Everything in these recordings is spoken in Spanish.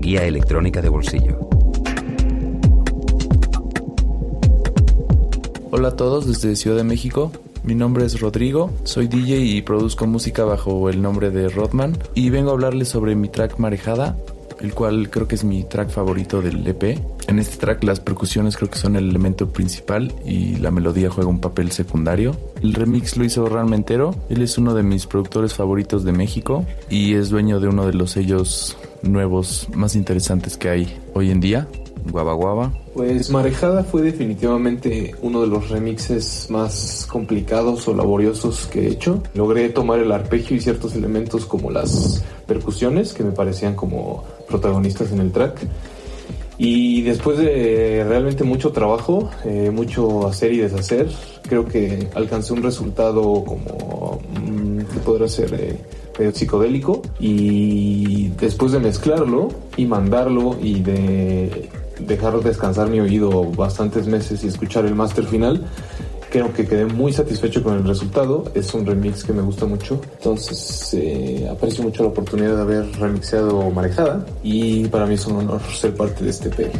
guía electrónica de bolsillo. Hola a todos desde Ciudad de México. Mi nombre es Rodrigo, soy DJ y produzco música bajo el nombre de Rodman y vengo a hablarles sobre mi track Marejada, el cual creo que es mi track favorito del EP. En este track las percusiones creo que son el elemento principal y la melodía juega un papel secundario. El remix lo hizo Ramentero, él es uno de mis productores favoritos de México y es dueño de uno de los sellos nuevos más interesantes que hay hoy en día, Guava Guava. Pues Marejada fue definitivamente uno de los remixes más complicados o laboriosos que he hecho. Logré tomar el arpegio y ciertos elementos como las percusiones que me parecían como protagonistas en el track. Y después de realmente mucho trabajo, eh, mucho hacer y deshacer, creo que alcancé un resultado como podrá ser eh, medio psicodélico. Y después de mezclarlo y mandarlo y de dejar descansar mi oído bastantes meses y escuchar el máster final, creo que quedé muy satisfecho con el resultado. Es un remix que me gusta mucho. Entonces eh, aprecio mucho la oportunidad de haber remixeado Marejada y para mí es un honor ser parte de este EP.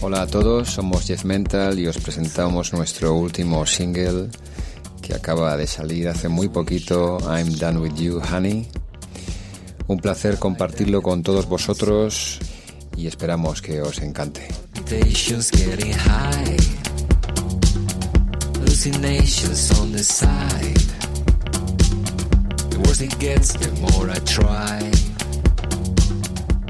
Hola a todos, somos Jeff Mental y os presentamos nuestro último single que acaba de salir hace muy poquito, I'm Done With You, Honey. Un placer compartirlo con todos vosotros y esperamos que os encante.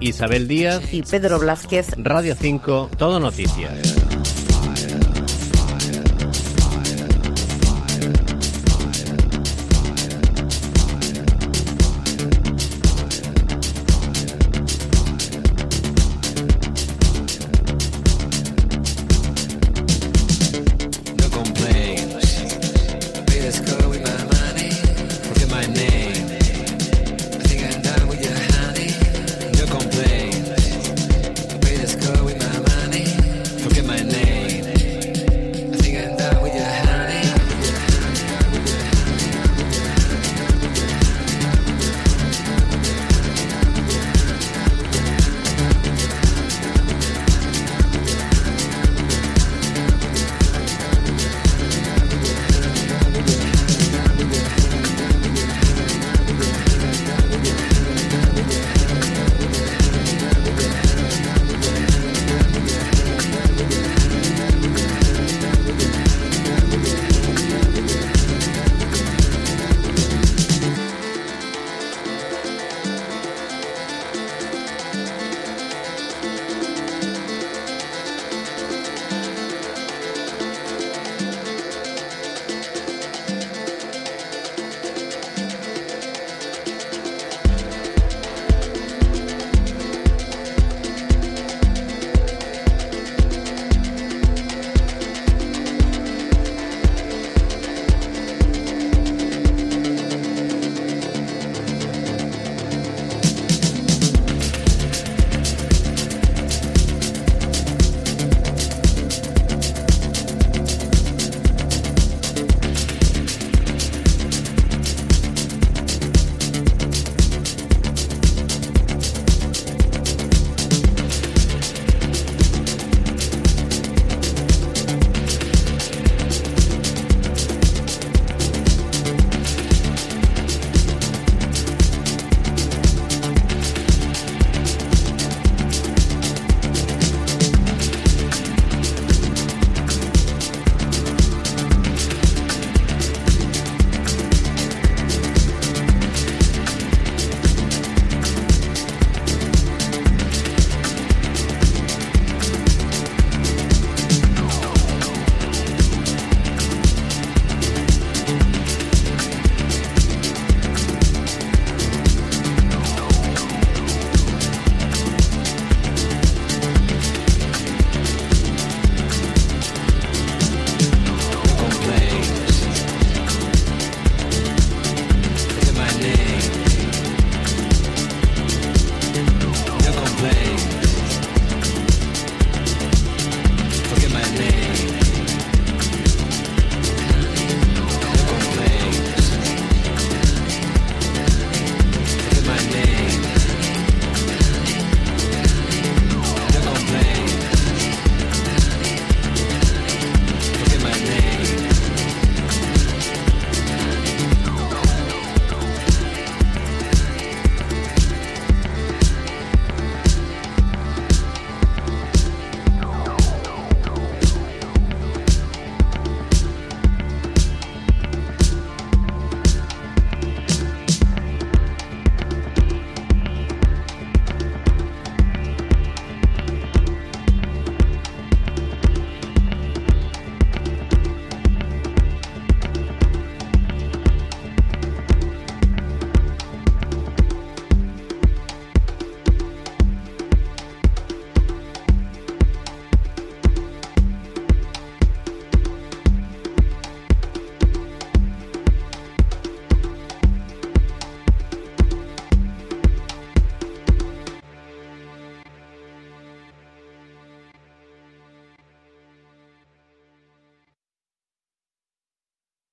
Isabel Díaz y Pedro Blázquez. Radio 5, Todo Noticias.